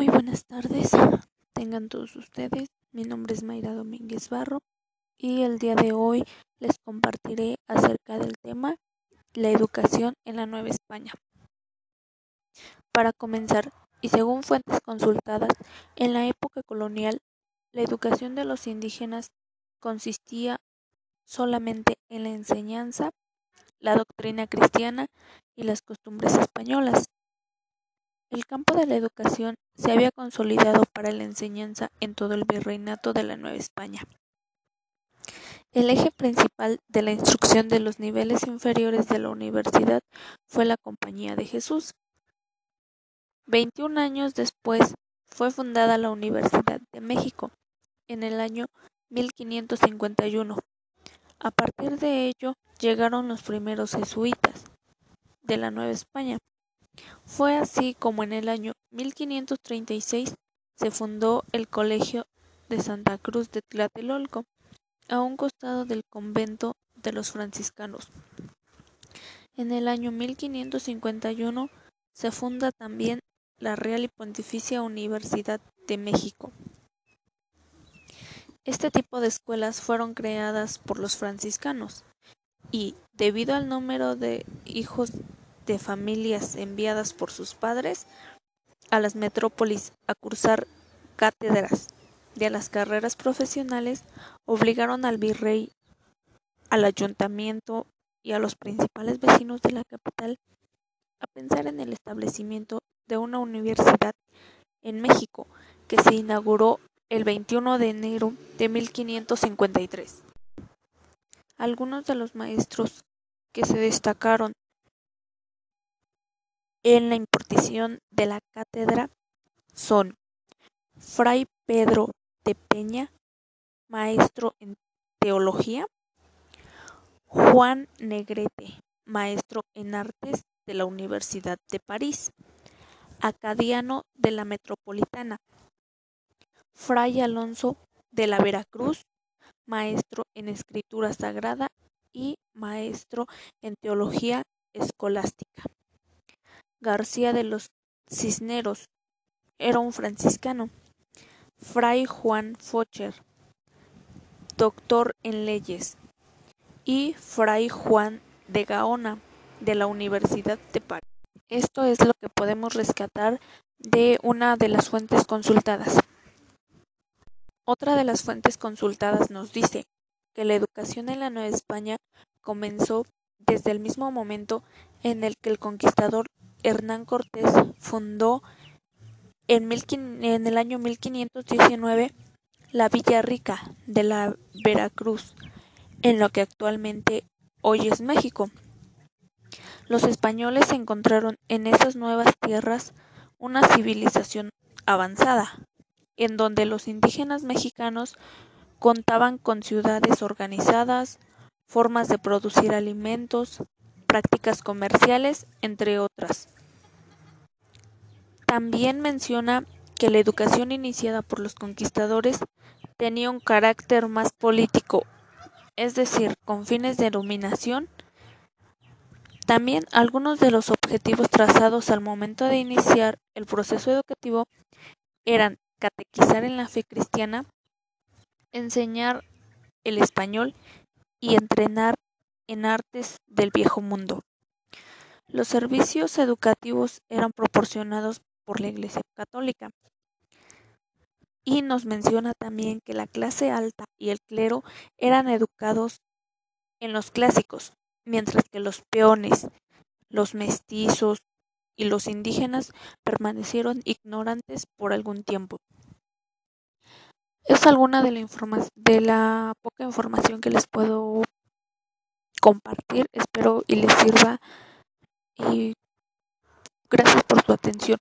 Muy buenas tardes, tengan todos ustedes. Mi nombre es Mayra Domínguez Barro y el día de hoy les compartiré acerca del tema la educación en la Nueva España. Para comenzar, y según fuentes consultadas, en la época colonial, la educación de los indígenas consistía solamente en la enseñanza, la doctrina cristiana y las costumbres españolas. El campo de la educación se había consolidado para la enseñanza en todo el virreinato de la Nueva España. El eje principal de la instrucción de los niveles inferiores de la universidad fue la Compañía de Jesús. Veintiún años después fue fundada la Universidad de México, en el año 1551. A partir de ello llegaron los primeros jesuitas de la Nueva España, fue así como en el año 1536 se fundó el Colegio de Santa Cruz de Tlatelolco, a un costado del convento de los franciscanos. En el año 1551 se funda también la Real y Pontificia Universidad de México. Este tipo de escuelas fueron creadas por los franciscanos y, debido al número de hijos de familias enviadas por sus padres a las metrópolis a cursar cátedras de las carreras profesionales obligaron al virrey, al ayuntamiento y a los principales vecinos de la capital a pensar en el establecimiento de una universidad en México que se inauguró el 21 de enero de 1553. Algunos de los maestros que se destacaron en la impartición de la cátedra son Fray Pedro de Peña, maestro en teología, Juan Negrete, maestro en artes de la Universidad de París, acadiano de la Metropolitana, Fray Alonso de la Veracruz, maestro en escritura sagrada y maestro en teología escolástica. García de los Cisneros era un franciscano, Fray Juan Focher, doctor en leyes, y Fray Juan de Gaona, de la Universidad de París. Esto es lo que podemos rescatar de una de las fuentes consultadas. Otra de las fuentes consultadas nos dice que la educación en la Nueva España comenzó desde el mismo momento en el que el conquistador Hernán Cortés fundó en, el año 1519 la Villa Rica de la Veracruz, en lo que actualmente hoy es México. Los españoles encontraron en esas nuevas tierras una civilización avanzada, en donde los indígenas mexicanos contaban con ciudades organizadas, formas de producir alimentos, prácticas comerciales, entre otras. También menciona que la educación iniciada por los conquistadores tenía un carácter más político, es decir, con fines de dominación. También algunos de los objetivos trazados al momento de iniciar el proceso educativo eran catequizar en la fe cristiana, enseñar el español y entrenar en artes del viejo mundo. Los servicios educativos eran proporcionados por la Iglesia Católica. Y nos menciona también que la clase alta y el clero eran educados en los clásicos, mientras que los peones, los mestizos y los indígenas permanecieron ignorantes por algún tiempo. Es alguna de la, de la poca información que les puedo compartir. Espero y les sirva y gracias por su atención.